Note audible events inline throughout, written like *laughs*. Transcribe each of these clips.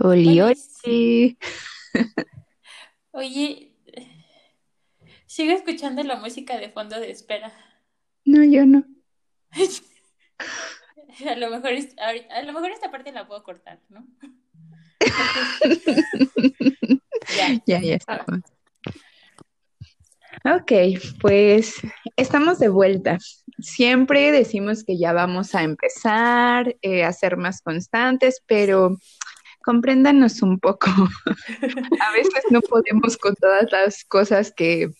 Oli, Oye, oli. *laughs* oye, sigo escuchando la música de fondo de espera. No, yo no. *laughs* A lo mejor, es- a lo mejor esta parte la puedo cortar, ¿no? *laughs* Ya. Ya, ya estamos. Ok, pues estamos de vuelta. Siempre decimos que ya vamos a empezar eh, a ser más constantes, pero compréndanos un poco. *laughs* A veces no podemos con todas las cosas que,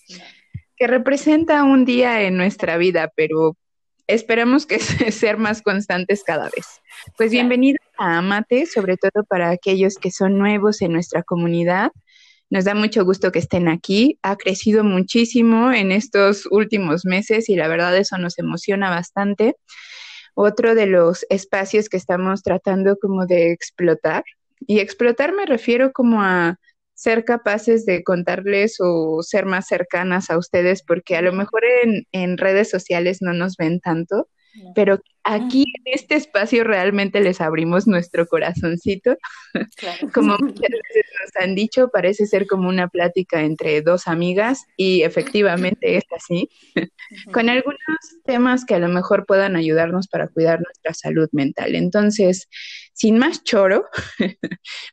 que representa un día en nuestra vida, pero esperamos que *laughs* se- ser más constantes cada vez. Pues Claro. bienvenido a Amate, sobre todo para aquellos que son nuevos en nuestra comunidad. Nos da mucho gusto que estén aquí. Ha crecido muchísimo en estos últimos meses y la verdad eso nos emociona bastante. Otro de los espacios que estamos tratando como de explotar, y explotar me refiero como a ser capaces de contarles o ser más cercanas a ustedes, porque a lo mejor en, en redes sociales no nos ven tanto, No. pero aquí en este espacio realmente les abrimos nuestro corazoncito. Claro. Como *laughs* muchas veces nos han dicho, parece ser como una plática entre dos amigas y efectivamente es así, con algunos temas que a lo mejor puedan ayudarnos para cuidar nuestra salud mental. Entonces, sin más choro, *laughs*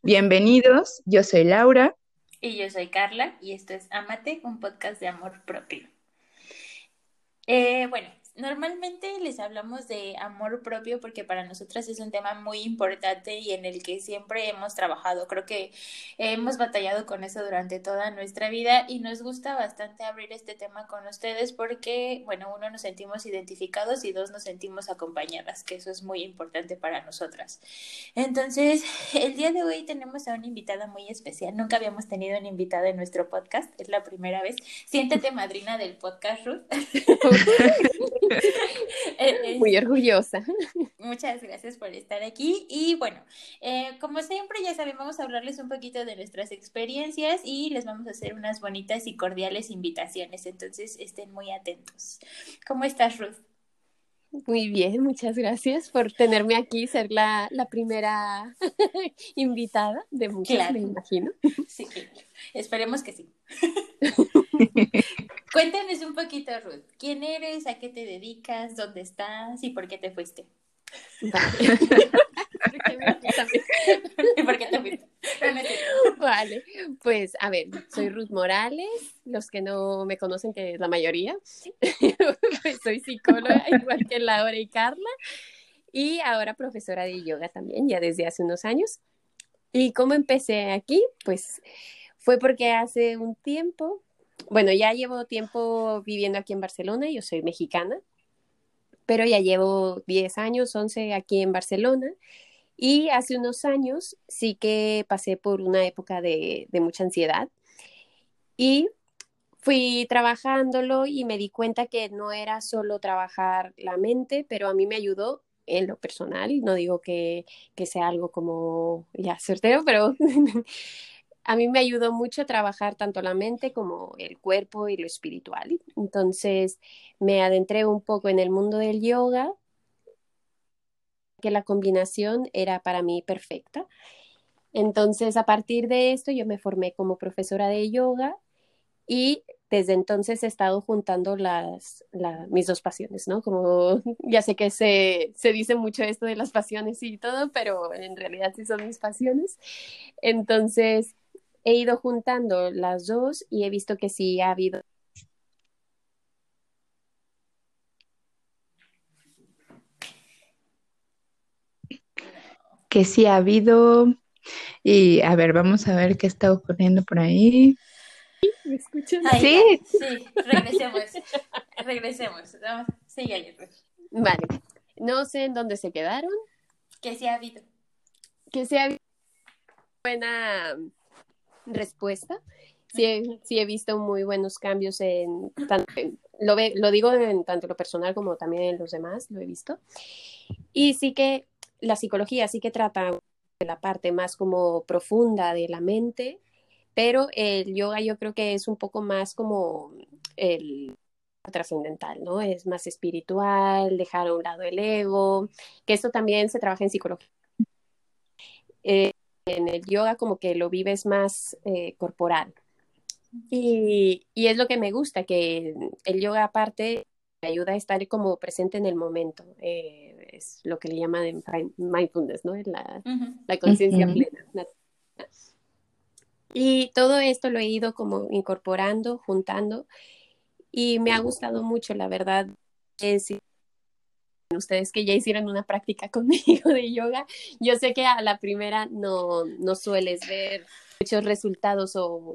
bienvenidos, yo soy Laura. Y yo soy Carla y esto es Amate, un podcast de amor propio. Eh, bueno, normalmente les hablamos de amor propio porque para nosotras es un tema muy importante y en el que siempre hemos trabajado. Creo que hemos batallado con eso durante toda nuestra vida y nos gusta bastante abrir este tema con ustedes porque, bueno, uno nos sentimos identificados y dos nos sentimos acompañadas, que eso es muy importante para nosotras. Entonces, el día de hoy tenemos a una invitada muy especial. Nunca habíamos tenido una invitada en nuestro podcast, es la primera vez. Siéntete madrina del podcast, Ruth. *laughs* *laughs* Eh, Muy orgullosa. Muchas gracias por estar aquí. Y bueno, eh, como siempre, ya saben, vamos a hablarles un poquito de nuestras experiencias y les vamos a hacer unas bonitas y cordiales invitaciones. Entonces, estén muy atentos. ¿Cómo estás, Ruth? Muy bien, muchas gracias por tenerme aquí, ser la, la primera *laughs* invitada de muchas, Claro. me imagino. Sí. Esperemos que sí. *laughs* Cuéntanos un poquito, Ruth. ¿Quién eres? ¿A qué te dedicas? ¿Dónde estás? ¿Y por qué te fuiste? Vale. Porque me- también- ¿Y por qué te fuiste? Vale, pues a ver, soy Ruth Morales, los que no me conocen, que es la mayoría, pues soy psicóloga, *laughs* igual que Laura y Carla, y ahora profesora de yoga también, ya desde hace unos años. ¿Y cómo empecé aquí? Pues fue porque hace un tiempo, bueno, ya llevo tiempo viviendo aquí en Barcelona, yo soy mexicana, pero ya llevo 10 años, 11 aquí en Barcelona. Y hace unos años sí que pasé por una época de, mucha ansiedad y fui trabajándolo y me di cuenta que no era solo trabajar la mente, pero a mí me ayudó en lo personal. No digo que, que sea algo como ya certero, pero *laughs* a mí me ayudó mucho trabajar tanto la mente como el cuerpo y lo espiritual. Entonces me adentré un poco en el mundo del yoga que la combinación era para mí perfecta. Entonces, a partir de esto, yo me formé como profesora de yoga y desde entonces he estado juntando las, la- mis dos pasiones, ¿no? Como *laughs* ya sé que se, se dice mucho esto de las pasiones y todo, pero en realidad sí son mis pasiones. Entonces, he ido juntando las dos y he visto que sí ha habido Que sí ha habido, y a ver, vamos a ver qué está ocurriendo por ahí. ¿Me escuchan? Ahí Sí. Sí, regresemos. Regresemos. Sigue ahí, Ruth. Vale. No sé en dónde se quedaron, Que sí ha habido. que sea buena respuesta. Sí he, sí he visto muy buenos cambios en, tan- en- lo, ve- lo digo en tanto lo personal como también en los demás, lo he visto. Y sí que la psicología sí que trata de la parte más como profunda de la mente, pero el yoga yo creo que es un poco más como el trascendental, ¿no? Es más espiritual, dejar a un lado el ego, que esto también se trabaja en psicología. Eh, en el yoga como que lo vives más eh, corporal. Y, y, es lo que me gusta, que el yoga aparte ayuda a estar como presente en el momento. Eh, es lo que le llaman mindfulness, ¿no? La, la conciencia plena. Y todo esto lo he ido como incorporando, juntando y me ha gustado mucho, la verdad. Es, ustedes que ya hicieron una práctica *laughs* conmigo de yoga, yo sé que a la primera no, no sueles ver muchos resultados o,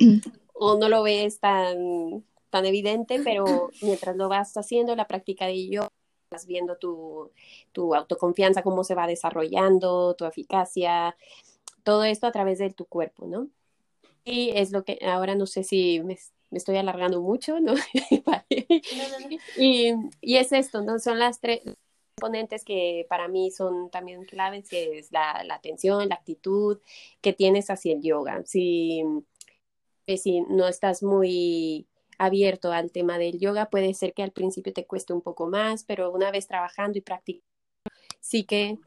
o no lo ves tan, tan evidente, pero mientras lo vas haciendo, la práctica de yoga, vas viendo tu, tu autoconfianza, cómo se va desarrollando, tu eficacia, todo esto a través de tu cuerpo, ¿no? Y es lo que ahora no sé si me, me estoy alargando mucho, ¿no? *laughs* y, y, es esto, ¿no? Son las tres componentes que para mí son también claves, que es la, la atención, la actitud que tienes hacia el yoga. Si, eh, si no estás muy abierto al tema del yoga, puede ser que al principio te cueste un poco más, pero una vez trabajando y practicando, sí que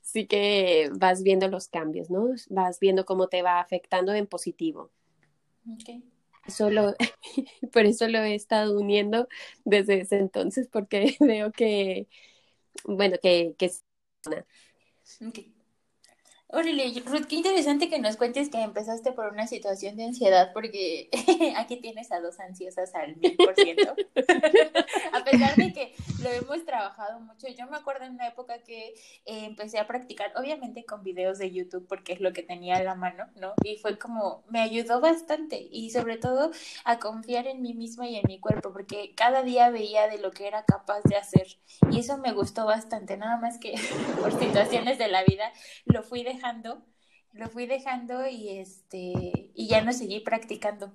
sí que vas viendo los cambios, ¿no? Vas viendo cómo te va afectando en positivo. Okay. Solo, *laughs* por eso lo he estado uniendo desde ese entonces, porque *laughs* veo que, bueno, que, que okay. Órale, Ruth, qué interesante que nos cuentes que empezaste por una situación de ansiedad, porque *laughs* aquí tienes a dos ansiosas al mil por ciento. *laughs* a pesar de que lo hemos trabajado mucho, yo me acuerdo en una época que eh, empecé a practicar, obviamente con videos de YouTube, porque es lo que tenía a la mano, ¿no? Y fue como, me ayudó bastante y sobre todo a confiar en mí misma y en mi cuerpo, porque cada día veía de lo que era capaz de hacer y eso me gustó bastante, nada más que *laughs* por situaciones de la vida lo fui dejando lo fui dejando y este y ya no seguí practicando.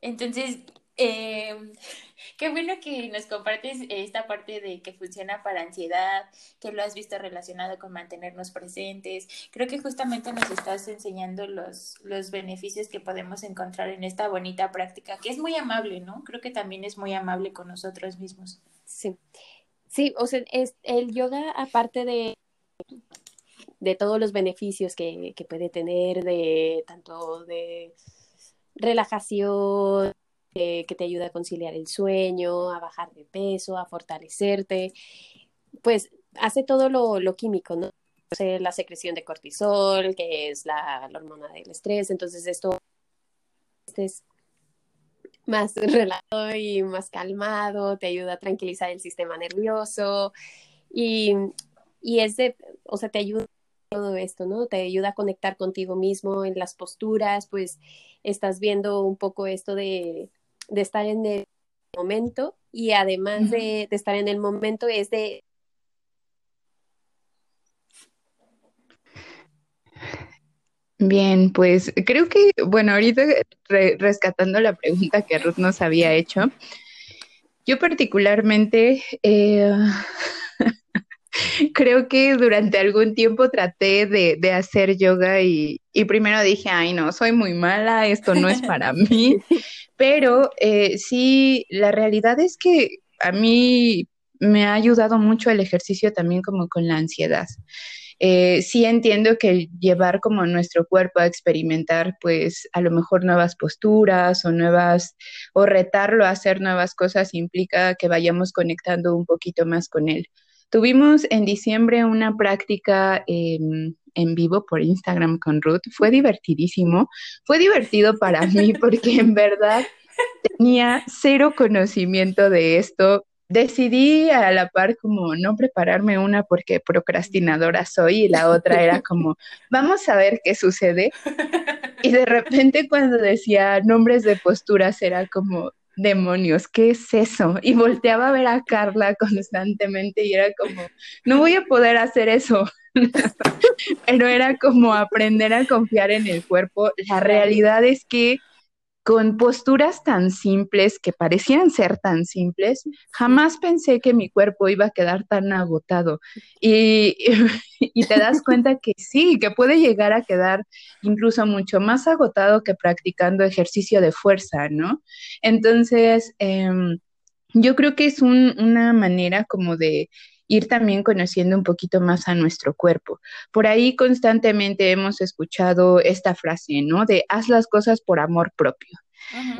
Entonces, eh, *laughs* qué bueno que nos compartes esta parte de que funciona para ansiedad, que lo has visto relacionado con mantenernos presentes. Creo que justamente nos estás enseñando los, los beneficios que podemos encontrar en esta bonita práctica, que es muy amable, ¿no? Creo que también es muy amable con nosotros mismos. Sí. Sí, o sea, es, el yoga, aparte de, de todos los beneficios que, que puede tener, de tanto de relajación, que te ayuda a conciliar el sueño, a bajar de peso, a fortalecerte, pues hace todo lo, lo químico, ¿no? la secreción de cortisol, que es la, la hormona del estrés, entonces esto es más *laughs* relajado y más calmado, te ayuda a tranquilizar el sistema nervioso y, y es de, o sea, te ayuda todo esto, ¿no? Te ayuda a conectar contigo mismo en las posturas, pues estás viendo un poco esto de, de estar en el momento y además de, de estar en el momento es de Bien, pues creo que, bueno, ahorita rescatando la pregunta que Ruth nos había hecho, yo particularmente eh, *laughs* creo que durante algún tiempo traté de, de hacer yoga y, y, primero dije, ay no, soy muy mala, esto no es para *laughs* mí, pero eh, sí, la realidad es que a mí me ha ayudado mucho el ejercicio también como con la ansiedad. Eh, sí entiendo que llevar como nuestro cuerpo a experimentar, pues a lo mejor nuevas posturas o nuevas, o retarlo a hacer nuevas cosas implica que vayamos conectando un poquito más con él. Tuvimos en diciembre una práctica en vivo por Instagram con Ruth. Fue divertidísimo. Fue divertido para mí *laughs* porque en verdad tenía cero conocimiento de esto decidí a la par como no prepararme una porque procrastinadora soy y la otra era como, *laughs* vamos a ver qué sucede. Y de repente cuando decía nombres de posturas era como, demonios, ¿qué es eso? Y volteaba a ver a Carla constantemente y era como, no voy a poder hacer eso. *laughs* Pero era como aprender a confiar en el cuerpo. La realidad es que con posturas tan simples que parecían ser tan simples, jamás pensé que mi cuerpo iba a quedar tan agotado. Y, *laughs* y, te das cuenta que sí, que puede llegar a quedar incluso mucho más agotado que practicando ejercicio de fuerza, ¿no? Entonces, em, yo creo que es una manera como de ir también conociendo un poquito más a nuestro cuerpo. Por ahí constantemente hemos escuchado esta frase, ¿no? De haz las cosas por amor propio.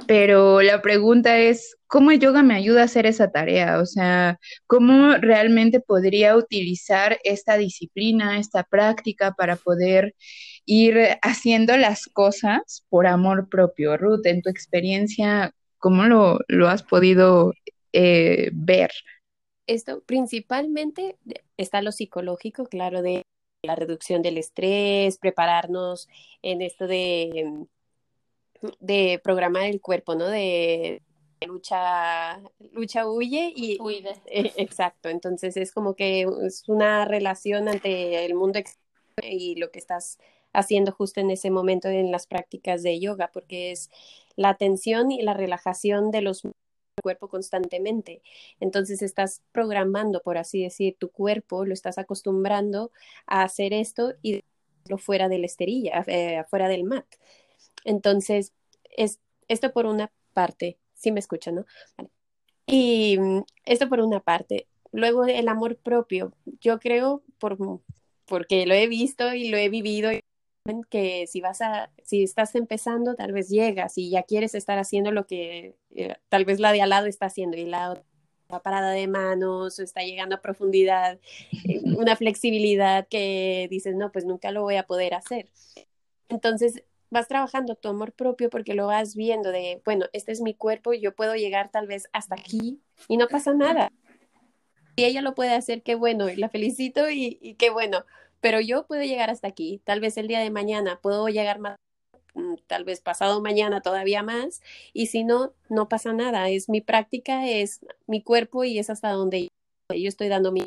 Pero la pregunta es, ¿cómo el yoga me ayuda a hacer esa tarea? O sea, ¿cómo realmente podría utilizar esta disciplina, esta práctica para poder ir haciendo las cosas por amor propio? Ruth, en tu experiencia, ¿cómo lo, has podido eh, ver? esto principalmente está lo psicológico, claro, de la reducción del estrés, prepararnos en esto de, de programar el cuerpo, ¿no? De lucha, lucha huye y e, *laughs* exacto. Entonces es como que es una relación ante el mundo y lo que estás haciendo justo en ese momento en las prácticas de yoga, porque es la atención y la relajación de los cuerpo constantemente. Entonces estás programando, por así decir, tu cuerpo, lo estás acostumbrando a hacer esto y lo fuera de la esterilla, eh, fuera del mat. Entonces, es, esto por una parte, sí me escuchan, ¿no? Y mm, esto por una parte. Luego el amor propio, yo creo, por, porque lo he visto y lo he vivido que si vas a, si estás empezando, tal vez llegas y ya quieres estar haciendo lo que eh, tal vez la de al lado está haciendo y la otra parada de manos o está llegando a profundidad, eh, una flexibilidad que dices, no, pues nunca lo voy a poder hacer. Entonces, vas trabajando tu amor propio porque lo vas viendo de, bueno, este es mi cuerpo y yo puedo llegar tal vez hasta aquí y no pasa nada. Y ella lo puede hacer, qué bueno, y la felicito y, y qué bueno pero yo puedo llegar hasta aquí, tal vez el día de mañana puedo llegar más, mm, tal vez pasado mañana todavía más, y si no, no pasa nada, es mi práctica, es mi cuerpo y es hasta donde yo estoy dando mi...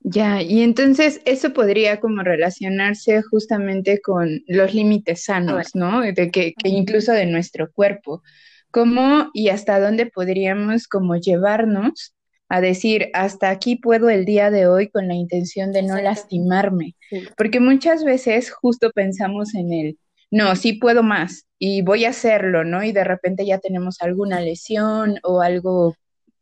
Ya, y entonces eso podría como relacionarse justamente con los límites sanos, ¿no? De que, que incluso de nuestro cuerpo. ¿Cómo y hasta dónde podríamos como llevarnos a decir, hasta aquí puedo el día de hoy con la intención de no lastimarme, porque muchas veces justo pensamos en el, no, sí puedo más y voy a hacerlo, ¿no? Y de repente ya tenemos alguna lesión o algo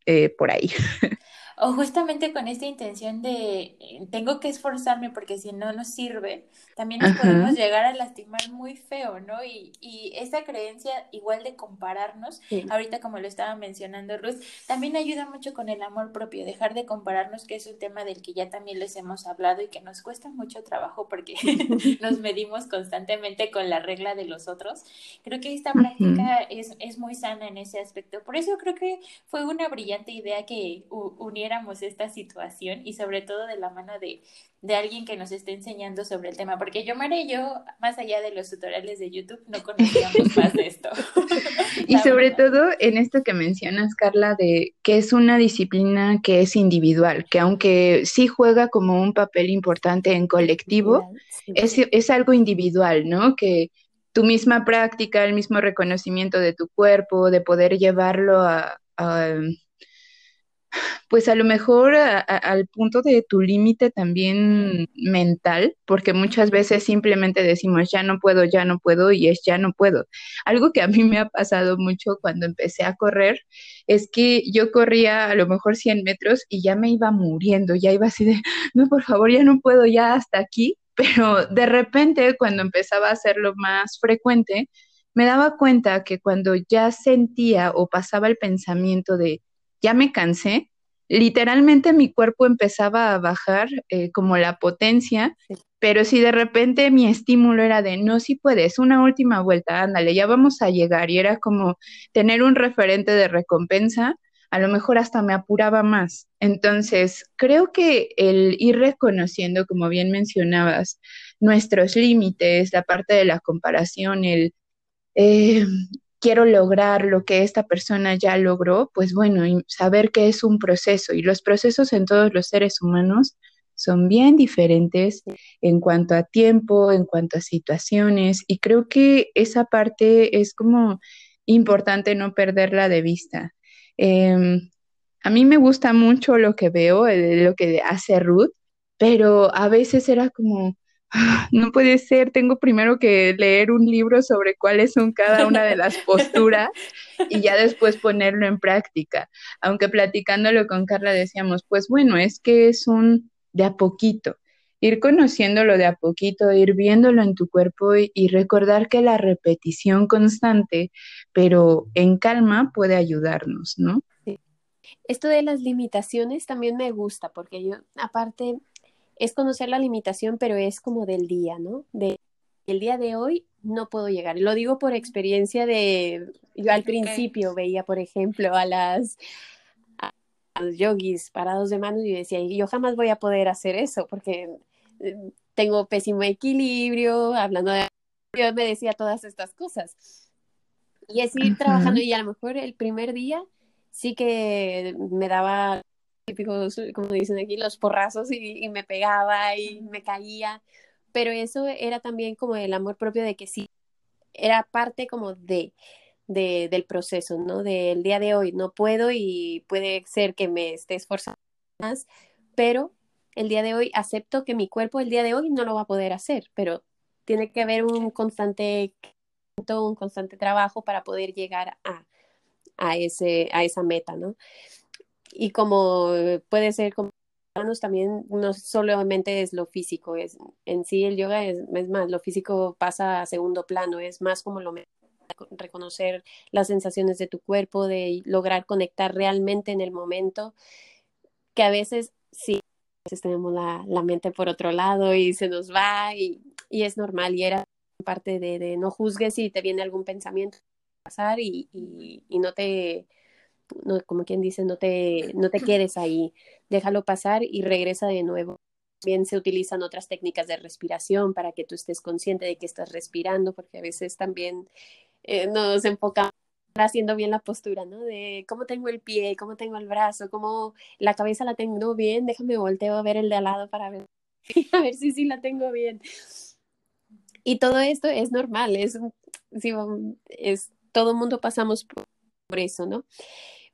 eh, por ahí. *laughs* o justamente con esta intención de eh, tengo que esforzarme porque si no nos sirve, también nos podemos llegar a lastimar muy feo, ¿no? Y, y esa creencia igual de compararnos, ahorita como lo estaba mencionando Ruth, también ayuda mucho con el amor propio, dejar de compararnos, que es un tema del que ya también les hemos hablado y que nos cuesta mucho trabajo porque *laughs* *laughs* nos medimos constantemente con la regla de los otros. Creo que esta práctica es, es muy sana en ese aspecto. Por eso creo que fue una brillante idea que esta situación y sobre todo de la mano de, de alguien que nos esté enseñando sobre el tema, porque yo, Mara y yo, más allá de los tutoriales de YouTube, no conocíamos más de esto. *laughs* y sobre todo en esto que mencionas, Carla, de que es una disciplina que es individual, que aunque sí juega como un papel importante en colectivo, es, es algo individual, ¿no? Que tu misma práctica, el mismo reconocimiento de tu cuerpo, de poder llevarlo a pues a lo mejor al punto de tu límite también mental, porque muchas veces simplemente decimos ya no puedo, ya no puedo y es ya no puedo. Algo que a mí me ha pasado mucho cuando empecé a correr es que yo corría a lo mejor 100 metros y ya me iba muriendo, ya iba así de, *laughs* no, por favor, ya no puedo, ya hasta aquí, pero de repente cuando empezaba a hacerlo más frecuente, me daba cuenta que cuando ya sentía o pasaba el pensamiento de ya me cansé, literalmente mi cuerpo empezaba a bajar eh, como la potencia, pero si de repente mi estímulo era de, no, si puedes, una última vuelta, ándale, ya vamos a llegar, y era como tener un referente de recompensa, a lo mejor hasta me apuraba más. Entonces, creo que el ir reconociendo, como bien mencionabas, nuestros límites, la parte de la comparación, el eh, quiero lograr lo que esta persona ya logró, pues bueno, y saber que es un proceso y los procesos en todos los seres humanos son bien diferentes en cuanto a tiempo, en cuanto a situaciones, y creo que esa parte es como importante no perderla de vista. Em, a mí me gusta mucho lo que veo, lo que hace Ruth, pero a veces era como, *laughs* no puede ser, tengo primero que leer un libro sobre cuáles son cada una de las posturas y ya después ponerlo en práctica. Aunque platicándolo con Carla decíamos, pues bueno, es que es un de a poquito, ir conociéndolo de a poquito, ir viéndolo en tu cuerpo y, recordar que la repetición constante, pero en calma, puede ayudarnos, ¿no? Esto de las limitaciones también me gusta, porque yo, aparte, es conocer la limitación, pero es como del día, ¿no? De el día de hoy no puedo llegar. Lo digo por experiencia de, yo al principio veía, por ejemplo, a las los yogis parados de manos y decía, yo jamás voy a poder hacer eso porque eh, tengo pésimo equilibrio, hablando de... Yo me decía todas estas cosas. Y es ir trabajando y a lo mejor el primer día sí que me daba típicos, como dicen aquí, los porrazos y, y, me pegaba y me caía, pero eso era también como el amor propio de que sí, era parte como de, de, del proceso, ¿no? Del día de hoy no puedo y puede ser que me esté esforzando más, pero el día de hoy acepto que mi cuerpo el día de hoy no lo va a poder hacer, pero tiene que haber un constante un constante trabajo para poder llegar a, a, ese, a esa meta, ¿no? Y como puede ser como también no solamente es lo físico, es en sí el yoga es, más, lo físico pasa a segundo plano, es más como lo reconocer las sensaciones de tu cuerpo, de lograr conectar realmente en el momento, que a veces sí, a veces tenemos la, la mente por otro lado y se nos va y, y es normal y era parte de, no juzgues si te viene algún pensamiento pasar y, y no te, no, como quien dice, no te, no te *laughs* quedes ahí, déjalo pasar y regresa de nuevo. También se utilizan otras técnicas de respiración para que tú estés consciente de que estás respirando, porque a veces también eh, nos enfocamos haciendo bien la postura, ¿no? De cómo tengo el pie, cómo tengo el brazo, cómo la cabeza la tengo bien, déjame volteo a ver el de al lado para ver, *laughs* a ver si sí la tengo bien. Y todo esto es normal, es, es todo mundo pasamos por, eso, ¿no?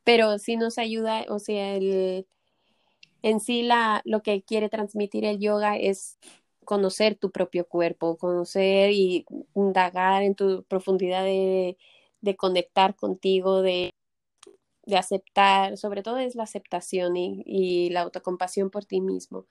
Pero sí nos ayuda, o sea, el, en sí la, lo que quiere transmitir el yoga es conocer tu propio cuerpo, conocer y indagar en tu profundidad de, de conectar contigo, de, de, aceptar, sobre todo es la aceptación y, y la autocompasión por ti mismo.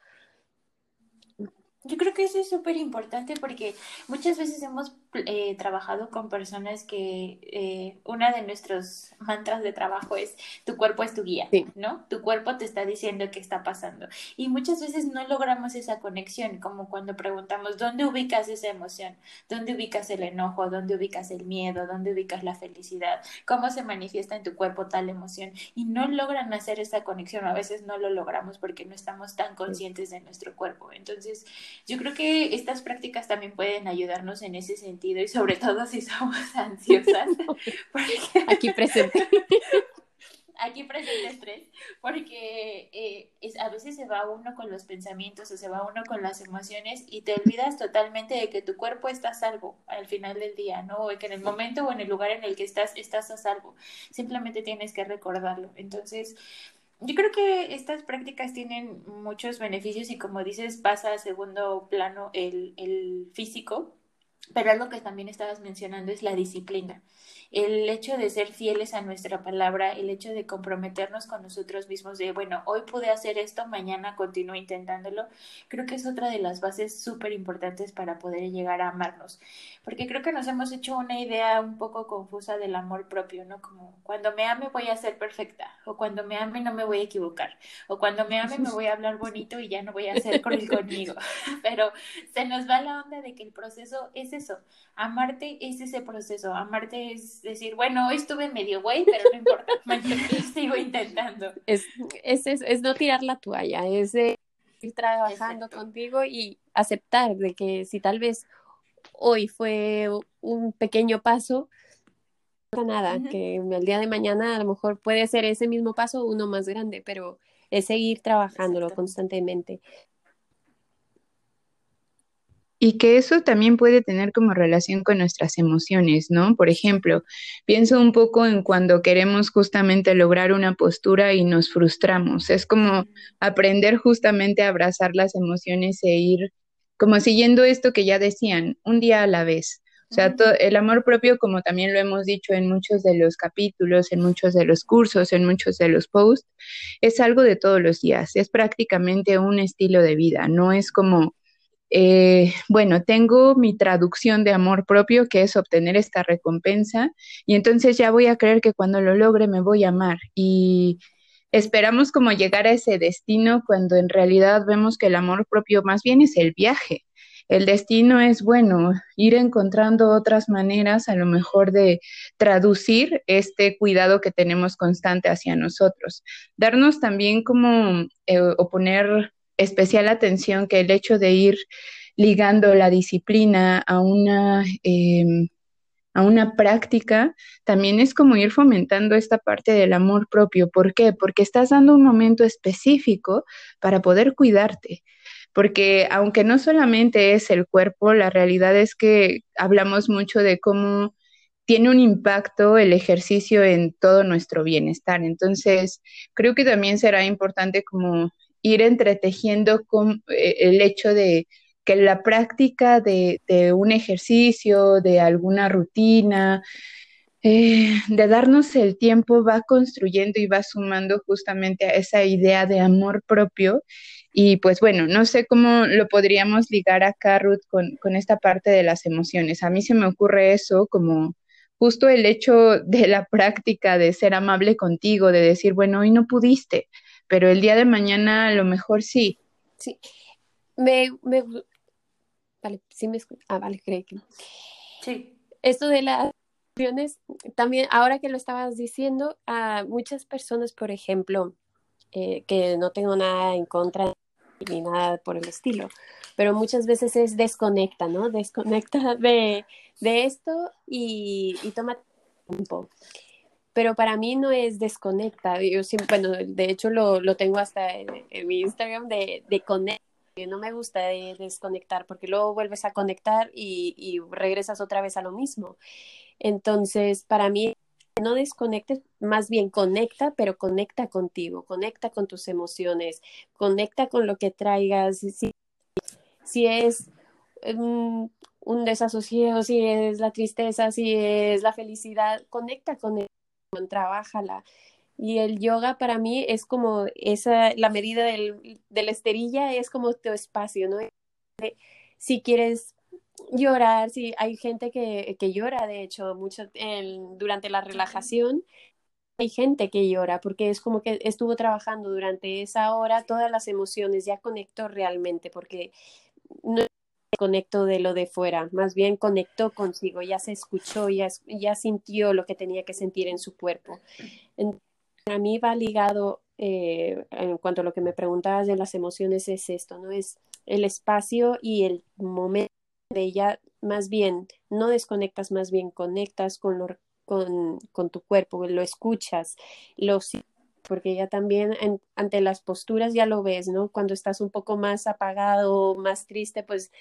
Yo creo que eso es súper importante porque muchas veces hemos eh, trabajado con personas que eh, una de nuestros mantras de trabajo es tu cuerpo es tu guía, ¿no? Tu cuerpo te está diciendo qué está pasando. Y muchas veces no logramos esa conexión, como cuando preguntamos, ¿dónde ubicas esa emoción? ¿Dónde ubicas el enojo? ¿Dónde ubicas el miedo? ¿Dónde ubicas la felicidad? ¿Cómo se manifiesta en tu cuerpo tal emoción? Y no logran hacer esa conexión, a veces no lo logramos porque no estamos tan conscientes de nuestro cuerpo. Entonces, yo creo que estas prácticas también pueden ayudarnos en ese sentido y sobre todo si somos *laughs* ansiosas. *laughs* Aquí presente. *laughs* Aquí presente estrés, porque eh, es, a veces se va uno con los pensamientos o se va uno con las emociones y te olvidas totalmente de que tu cuerpo está a salvo al final del día, ¿no? O que en el momento o en el lugar en el que estás, estás a salvo. Simplemente tienes que recordarlo. Entonces, yo creo que estas prácticas tienen muchos beneficios y como dices, pasa a segundo plano el, el físico, pero algo que también estabas mencionando es la disciplina el hecho de ser fieles a nuestra palabra, el hecho de comprometernos con nosotros mismos, de, bueno, hoy pude hacer esto, mañana continúo intentándolo, creo que es otra de las bases súper importantes para poder llegar a amarnos, porque creo que nos hemos hecho una idea un poco confusa del amor propio, ¿no? Como cuando me ame voy a ser perfecta, o cuando me ame no me voy a equivocar, o cuando me ame me voy a hablar bonito y ya no voy a ser conmigo, *laughs* pero se nos va la onda de que el proceso es eso, amarte es ese proceso, amarte es decir, bueno, hoy estuve medio güey, pero no importa, *laughs* mañana sigo intentando. Es, es, es, no tirar la toalla, es ir trabajando contigo y aceptar de que si tal vez hoy fue un pequeño paso, no nada, que el día de mañana a lo mejor puede ser ese mismo paso uno más grande, pero es seguir trabajándolo constantemente. Y que eso también puede tener como relación con nuestras emociones, ¿no? Por ejemplo, pienso un poco en cuando queremos justamente lograr una postura y nos frustramos. Es como aprender justamente a abrazar las emociones e ir como siguiendo esto que ya decían, un día a la vez. O sea, el amor propio, como también lo hemos dicho en muchos de los capítulos, en muchos de los cursos, en muchos de los posts, es algo de todos los días, es prácticamente un estilo de vida, no es como, eh, bueno, tengo mi traducción de amor propio, que es obtener esta recompensa, y entonces ya voy a creer que cuando lo logre me voy a amar. Y esperamos como llegar a ese destino cuando en realidad vemos que el amor propio más bien es el viaje el destino es, bueno, ir encontrando otras maneras a lo mejor de traducir este cuidado que tenemos constante hacia nosotros. Darnos también como eh, o poner especial atención que el hecho de ir ligando la disciplina a una... Em, a una práctica, también es como ir fomentando esta parte del amor propio. ¿Por qué? Porque estás dando un momento específico para poder cuidarte porque aunque no solamente es el cuerpo, la realidad es que hablamos mucho de cómo tiene un impacto el ejercicio en todo nuestro bienestar. Entonces, creo que también será importante como ir entretejiendo con eh, el hecho de que la práctica de, un ejercicio, de alguna rutina, eh, de darnos el tiempo va construyendo y va sumando justamente a esa idea de amor propio y pues bueno, no sé cómo lo podríamos ligar acá, Ruth, con, con esta parte de las emociones. A mí se me ocurre eso como justo el hecho de la práctica de ser amable contigo, de decir, bueno, hoy no pudiste, pero el día de mañana a lo mejor sí. Sí, me, me... Vale, sí me escucho. Ah, vale, creo que... Sí. Esto de las emociones, también ahora que lo estabas diciendo, a muchas personas, por ejemplo, eh, que no tengo nada en contra ni nada por el estilo. Pero muchas veces es desconecta, ¿no? Desconecta de, de esto y, y toma tiempo. Pero para mí no es desconecta. Yo siempre, bueno, de hecho lo, lo tengo hasta en, mi Instagram de, de conectar. No me gusta de desconectar porque luego vuelves a conectar y, y regresas otra vez a lo mismo. Entonces, para mí no desconectes, más bien conecta, pero conecta contigo, conecta con tus emociones, conecta con lo que traigas. Si, si es un, un desasosiego, si es la tristeza, si es la felicidad, conecta con él, trabájala. Y el yoga para mí es como esa, la medida del, de la esterilla es como tu espacio, ¿no? Si quieres llorar, sí, hay gente que, que llora, de hecho, mucho durante la relajación. Hay gente que llora porque es como que estuvo trabajando durante esa hora todas las emociones, ya conectó realmente, porque no conectó de lo de fuera, más bien conectó consigo, ya se escuchó, ya, ya sintió lo que tenía que sentir en su cuerpo. a mí va ligado, eh, en cuanto a lo que me preguntabas de las emociones, es esto, ¿no? Es el espacio y el momento de ella, más bien no desconectas, más bien conectas con, lo, con, con tu cuerpo, lo escuchas, lo porque ya también ante las posturas ya lo ves, ¿no? Cuando estás un poco más apagado, más triste, pues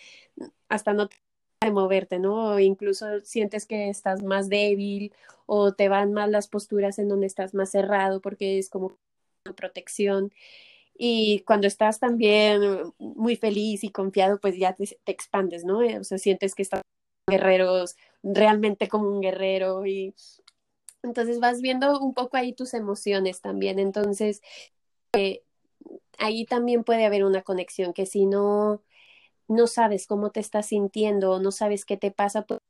hasta no te de moverte, ¿no? O incluso sientes que estás más débil o te van mal las posturas en donde estás más cerrado porque es como una protección. Y cuando estás también muy feliz y confiado, pues ya te, expandes, ¿no? O sea, sientes que estás guerreros realmente como un guerrero y entonces vas viendo un poco ahí tus emociones también. Entonces, eh, ahí también puede haber una conexión que si no, no sabes cómo te estás sintiendo, no sabes qué te pasa, pues,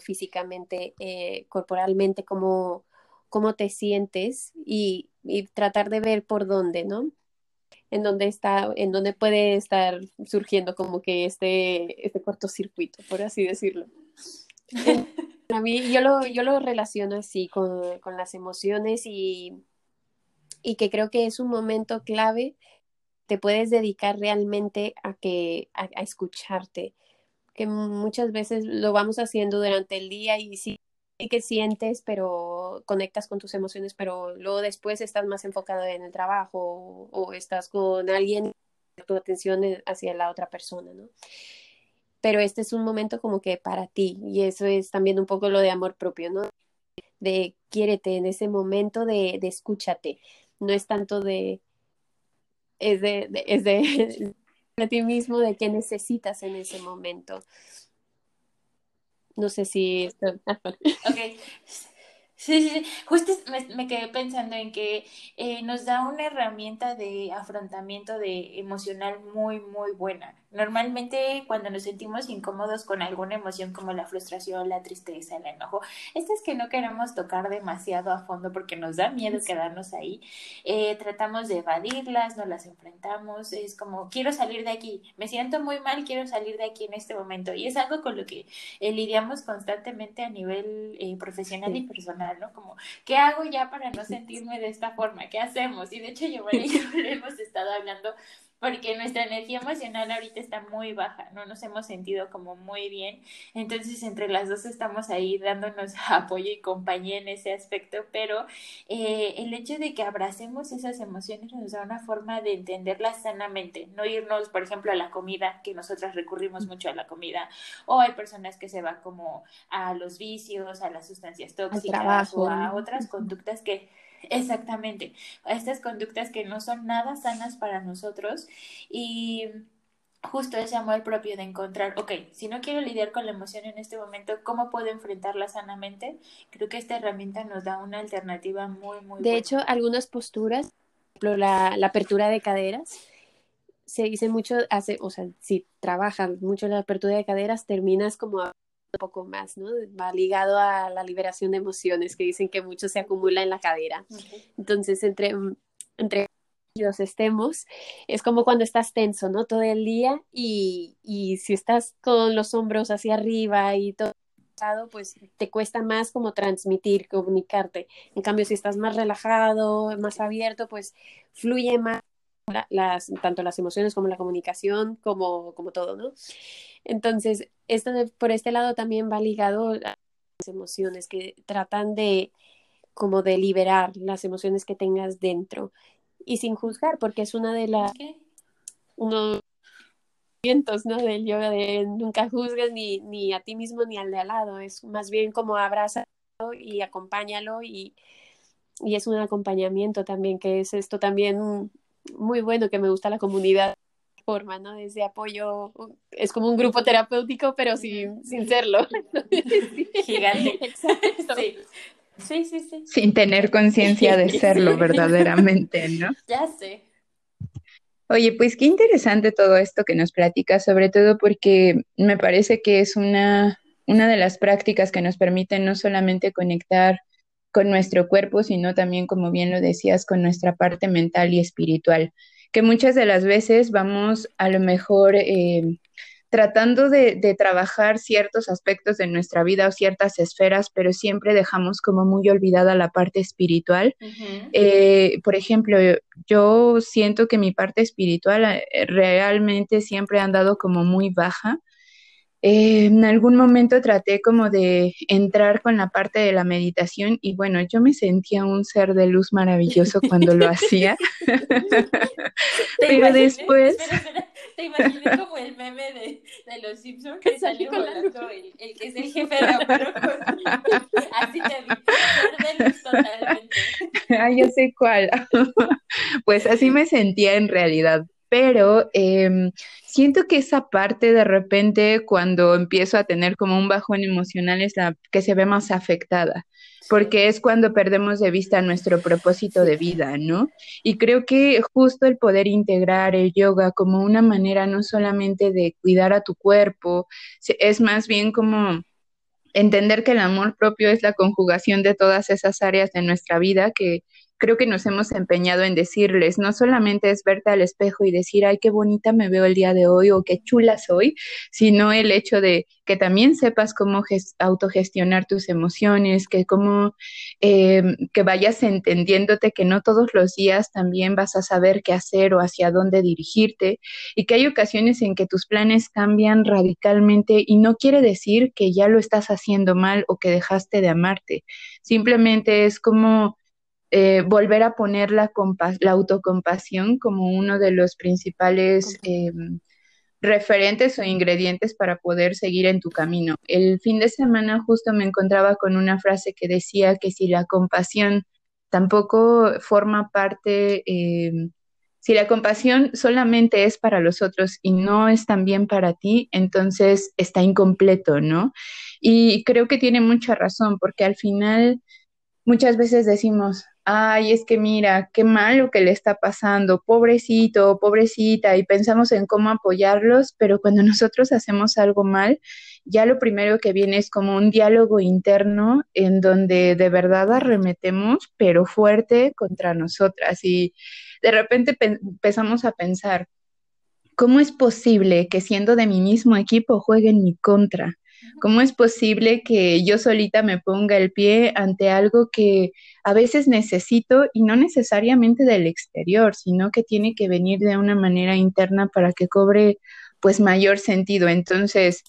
físicamente, eh, corporalmente, cómo, cómo te sientes y, y tratar de ver por dónde, ¿no? en donde está, en donde puede estar surgiendo como que este, este cortocircuito, por así decirlo. *laughs* A mí yo lo, yo lo relaciono así con, con las emociones y, y que creo que es un momento clave, te puedes dedicar realmente a, que, a, a escucharte, que muchas veces lo vamos haciendo durante el día y sí que sientes, pero conectas con tus emociones, pero luego después estás más enfocado en el trabajo o, estás con alguien, tu atención hacia la otra persona, ¿no? Pero este es un momento como que para ti y eso es también un poco lo de amor propio, ¿no? De quiérete en ese momento de, de escúchate, no es tanto de, es de, es de, *laughs* de ti mismo, de qué necesitas en ese momento. No sé si... *laughs* ok, Sí, sí, sí. Justo me, quedé pensando en que eh, nos da una herramienta de afrontamiento de emocional muy, muy buena. Normalmente cuando nos sentimos incómodos con alguna emoción como la frustración, la tristeza, el enojo, estas que no queremos tocar demasiado a fondo porque nos da miedo quedarnos ahí, eh, tratamos de evadirlas, no las enfrentamos, es como quiero salir de aquí, me siento muy mal, quiero salir de aquí en este momento y es algo con lo que eh, lidiamos constantemente a nivel eh, profesional y personal, ¿no? Como, ¿qué hago ya para no *laughs* sentirme de esta forma? ¿Qué hacemos? Y de hecho yo y yo *laughs* hemos estado hablando porque nuestra energía emocional ahorita está muy baja, no nos hemos sentido como muy bien, entonces entre las dos estamos ahí dándonos *laughs* apoyo y compañía en ese aspecto, pero eh, el hecho de que abracemos esas emociones nos da una forma de entenderlas sanamente, no irnos, por ejemplo, a la comida, que nosotras recurrimos mucho a la comida, o hay personas que se van como a los vicios, a las sustancias tóxicas o a otras conductas que Exactamente, estas conductas que no son nada sanas para nosotros y justo ese amor propio de encontrar, ok, si no quiero lidiar con la emoción en este momento, ¿cómo puedo enfrentarla sanamente? Creo que esta herramienta nos da una alternativa muy, muy De hecho, algunas posturas, por ejemplo, la, la apertura de caderas, se dice mucho, hace, o sea, si trabajan mucho la apertura de caderas, terminas como un poco más, ¿no? Va ligado a la liberación de emociones, que dicen que mucho se acumula en la cadera. Entonces, entre, entre los estemos, es como cuando estás tenso, ¿no? Todo el día y, y si estás con los hombros hacia arriba y todo pues te cuesta más como transmitir, comunicarte. En cambio, si estás más relajado, más abierto, pues fluye más las, tanto las emociones como la comunicación, como, como todo, ¿no? Entonces, esto por este lado también va ligado a las emociones que tratan de como de liberar las emociones que tengas dentro y sin juzgar, porque es una de las ¿no? del yoga de nunca juzgues ni, ni a ti mismo ni al de al lado, es más bien como abraza y acompáñalo y, y es un acompañamiento también, que es esto también muy bueno, que me gusta la comunidad forma, ¿no? Ese apoyo, es como un grupo terapéutico, pero sin, sin serlo. *laughs* Gigante. Exacto. Sí. Sí, sí, Sin tener conciencia de serlo *laughs* verdaderamente, ¿no? Ya sé. Oye, pues qué interesante todo esto que nos platicas, sobre todo porque me parece que es una, una de las prácticas que nos permiten no solamente conectar con nuestro cuerpo, sino también, como bien lo decías, con nuestra parte mental y espiritual que muchas de las veces vamos a lo mejor eh, tratando de, trabajar ciertos aspectos de nuestra vida o ciertas esferas, pero siempre dejamos como muy olvidada la parte espiritual. Eh, por ejemplo, yo siento que mi parte espiritual eh, realmente siempre ha andado como muy baja eh, en algún momento traté como de entrar con la parte de la meditación y bueno, yo me sentía un ser de luz maravilloso cuando lo hacía. *laughs* Pero después... Te imaginé como el meme de, de los Simpsons que salió volando el, el, que es el jefe de Amaro *laughs* Así te vi, ser de luz totalmente. *laughs* Ah, yo sé cuál. Pues así me sentía en realidad pero eh, siento que esa parte de repente cuando empiezo a tener como un bajón emocional es la que se ve más afectada, porque es cuando perdemos de vista nuestro propósito de vida, ¿no? Y creo que justo el poder integrar el yoga como una manera no solamente de cuidar a tu cuerpo, es más bien como entender que el amor propio es la conjugación de todas esas áreas de nuestra vida que creo que nos hemos empeñado en decirles, no solamente es verte al espejo y decir, ay, qué bonita me veo el día de hoy o qué chula soy, sino el hecho de que también sepas cómo autogestionar tus emociones, que cómo, em, que vayas entendiéndote que no todos los días también vas a saber qué hacer o hacia dónde dirigirte y que hay ocasiones en que tus planes cambian radicalmente y no quiere decir que ya lo estás haciendo mal o que dejaste de amarte, simplemente es como eh, volver a poner la, la, autocompasión como uno de los principales, em, referentes o ingredientes para poder seguir en tu camino. El fin de semana justo me encontraba con una frase que decía que si la compasión tampoco forma parte, eh, si la compasión solamente es para los otros y no es también para ti, entonces está incompleto, ¿no? Y creo que tiene mucha razón, porque al final muchas veces decimos, ay, es que mira, qué malo que le está pasando, pobrecito, pobrecita, y pensamos en cómo apoyarlos, pero cuando *laughs* nosotros hacemos algo mal, ya lo primero que viene es como un diálogo interno en donde de verdad arremetemos, pero fuerte contra nosotras. Y de repente empezamos a pensar, ¿cómo es posible que siendo de mi mismo equipo juegue en mi contra? ¿Cómo es posible que yo solita me ponga el pie ante algo que a veces necesito y no necesariamente del exterior, sino que tiene que venir de una manera interna para que cobre pues mayor sentido? Entonces,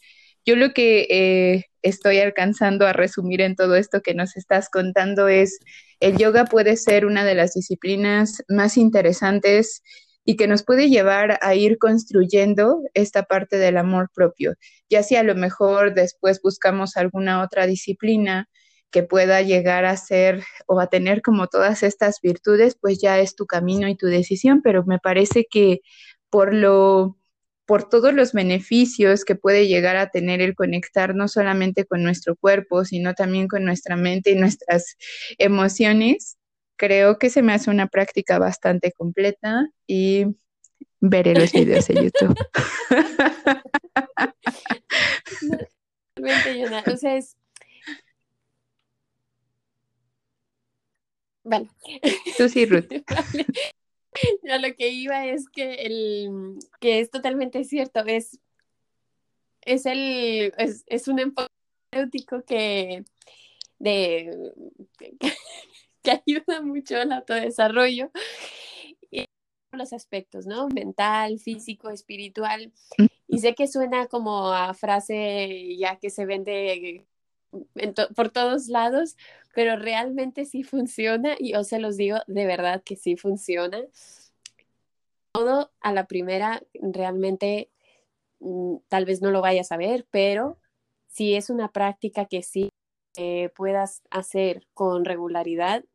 yo lo que eh, estoy alcanzando a resumir en todo esto que nos estás contando es, el yoga puede ser una de las disciplinas más interesantes y que nos puede llevar a ir construyendo esta parte del amor propio. Ya si a lo mejor después buscamos alguna otra disciplina que pueda llegar a ser o a tener como todas estas virtudes, pues ya es tu camino y tu decisión, pero me parece que por lo por todos los beneficios que puede llegar a tener el conectar no solamente con nuestro cuerpo, sino también con nuestra mente y nuestras emociones, creo que se me hace una práctica bastante completa y veré los videos de YouTube. *laughs* o sea, es... Vale. Tú sí, Ruth. *laughs* Ya lo que iba es que el que es totalmente cierto, es, es el es, es un enfoque que de que *laughs* ayuda mucho al autodesarrollo y los aspectos, ¿no? Mental, físico, espiritual. Y sé que suena como a frase ya que se vende por todos lados, pero realmente sí funciona y yo se los digo de verdad que sí funciona. Todo a la primera realmente mm, tal vez no lo vayas a ver, pero si es una práctica que sí eh, puedas hacer con regularidad,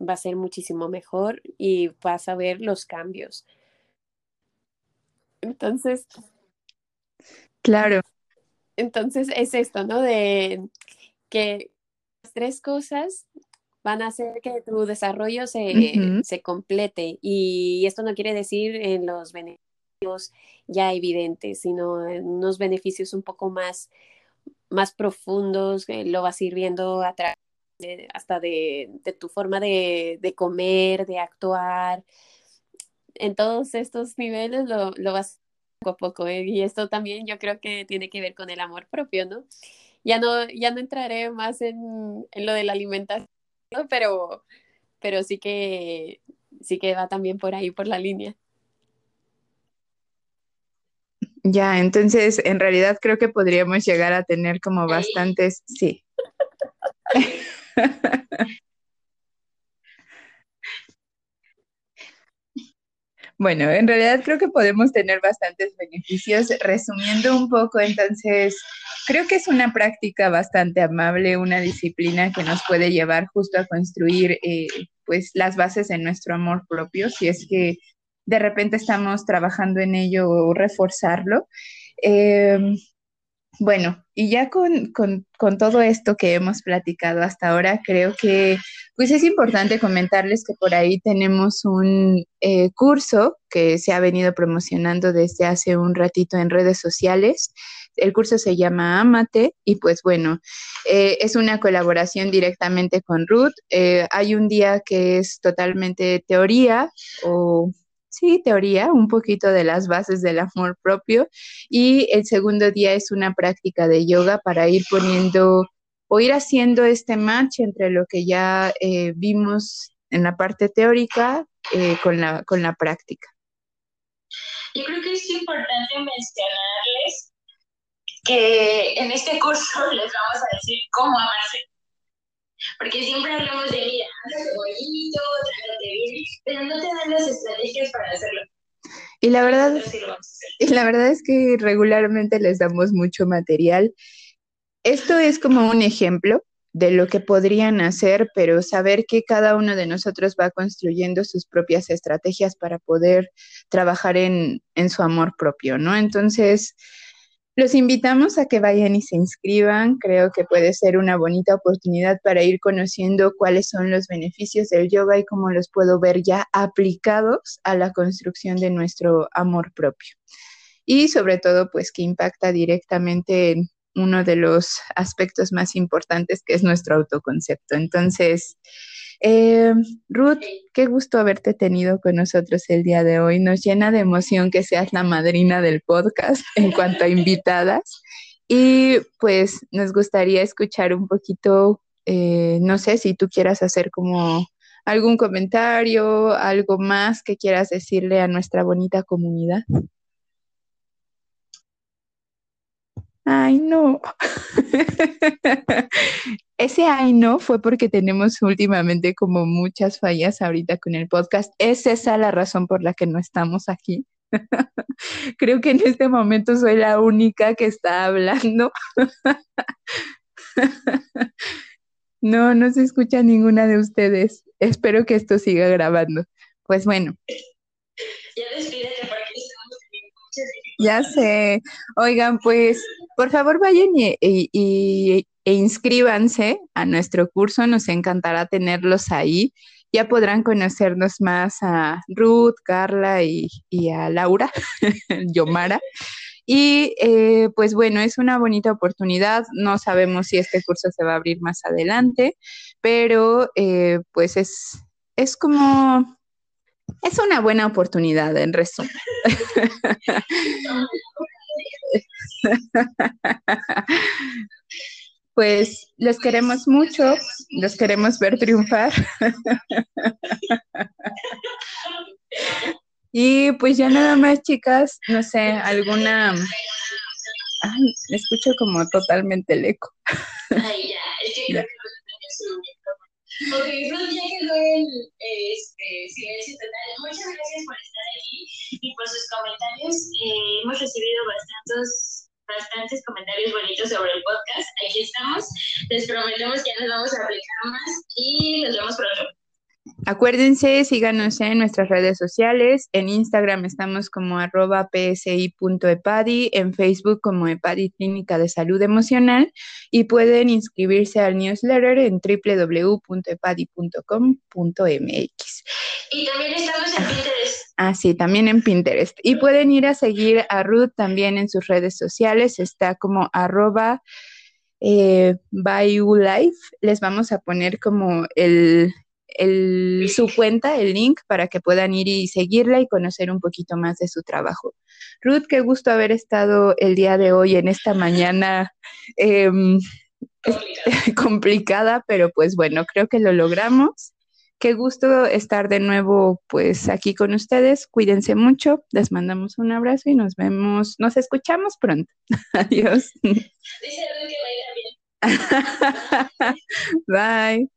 va a ser muchísimo mejor y vas a ver los cambios. Entonces, claro. Entonces es esto, ¿no? De que las tres cosas van a hacer que tu desarrollo se, se complete y esto no quiere decir en los beneficios ya evidentes, sino en unos beneficios un poco más, más profundos, que lo vas a ir viendo a través hasta de, tu forma de, comer, de actuar. En todos estos niveles lo, lo vas poco a poco. ¿eh? Y esto también yo creo que tiene que ver con el amor propio, ¿no? Ya no, ya no entraré más en, lo de la alimentación, pero, pero sí que sí que va también por ahí, por la línea. Ya, entonces en realidad creo que podríamos llegar a tener como bastantes, sí. *laughs* *laughs* Bueno, en realidad creo que podemos tener bastantes beneficios. Resumiendo un poco, entonces, creo que es una práctica bastante amable, una disciplina que nos puede llevar justo a construir eh, pues las bases de nuestro amor propio, si es que de repente estamos trabajando en ello o reforzarlo. Em, bueno, y ya con, todo esto que hemos platicado hasta ahora, creo que pues es importante comentarles que por ahí tenemos un eh, curso que se ha venido promocionando desde hace un ratito en redes sociales. El curso se llama Amate y pues bueno, eh, es una colaboración directamente con Ruth. Eh, hay un día que es totalmente teoría o sí, teoría, un poquito de las bases del amor propio. Y el segundo día es una práctica de yoga para ir poniendo o ir haciendo este match entre lo que ya eh, vimos en la parte teórica eh, con, la, con la práctica. Yo creo que es importante mencionarles que en este curso *laughs* les vamos a decir cómo amarse. Porque siempre hablamos de, mira, hágalo bonito, trátate bien, pero no te dan las estrategias para hacerlo. Y la verdad, y la verdad es que regularmente les damos mucho material. Esto es como un ejemplo de lo que podrían hacer, pero saber que cada uno de nosotros va construyendo sus propias estrategias para poder trabajar en, en su amor propio, ¿no? Entonces, los invitamos a que vayan y se inscriban. Creo que puede ser una bonita oportunidad para ir conociendo cuáles son los beneficios del yoga y cómo los puedo ver ya aplicados a la construcción de nuestro amor propio. Y sobre todo, pues que impacta directamente en uno de los aspectos más importantes que es nuestro autoconcepto. Entonces, eh, Ruth, qué gusto haberte tenido con nosotros el día de hoy. Nos llena de emoción que seas la madrina del podcast *laughs* en cuanto a invitadas. Y pues nos gustaría escuchar un poquito, eh, no sé si tú quieras hacer como algún comentario, algo más que quieras decirle a nuestra bonita comunidad. Ay, no. *laughs* Ese ay, no fue porque tenemos últimamente como muchas fallas ahorita con el podcast. ¿Es esa la razón por la que no estamos aquí? *laughs* Creo que en este momento soy la única que está hablando. *laughs* No, no se escucha ninguna de ustedes. Espero que esto siga grabando. Pues bueno. Ya despídete porque estamos teniendo muchas Ya sé. Oigan, pues por favor vayan y, e inscríbanse a nuestro curso, nos encantará tenerlos ahí. Ya podrán conocernos más a Ruth, Carla y, a Laura, *laughs* Yomara. Y eh, pues bueno, es una bonita oportunidad. No sabemos si este curso se va a abrir más adelante, pero eh, pues es, es como es una buena oportunidad, en resumen. *laughs* *laughs* Pues los queremos mucho, los queremos ver triunfar. *laughs* Y pues ya nada más, chicas, no sé, alguna... Ay, me escucho como totalmente el eco. Ay, ya, es que creo que Ok, Ruth ya quedó en este, silencio total. Muchas gracias por estar aquí y por sus comentarios. Eh, hemos recibido bastantes, bastantes comentarios bonitos sobre el podcast. Aquí estamos. Les prometemos que ya nos vamos a aplicar más y nos vemos pronto. Acuérdense, síganos en nuestras redes sociales. En Instagram estamos como arroba psi.epadi, en Facebook como Epadi Clínica de Salud Emocional y pueden inscribirse al newsletter en www.epadi.com.mx. Y también estamos en Pinterest. Ah, sí, también en Pinterest. Y pueden ir a seguir a Ruth también en sus redes sociales. Está como arroba eh, Les vamos a poner como el, su cuenta, el link, para que puedan ir y seguirla y conocer un poquito más de su trabajo. Ruth, qué gusto haber estado el día de hoy en esta mañana em, *laughs* complicada, pero pues bueno, creo que lo logramos. Qué gusto estar de nuevo pues aquí con ustedes. Cuídense mucho, les mandamos un abrazo y nos vemos, nos escuchamos pronto. *laughs* Adiós. Dice que vaya bien. *laughs* Bye.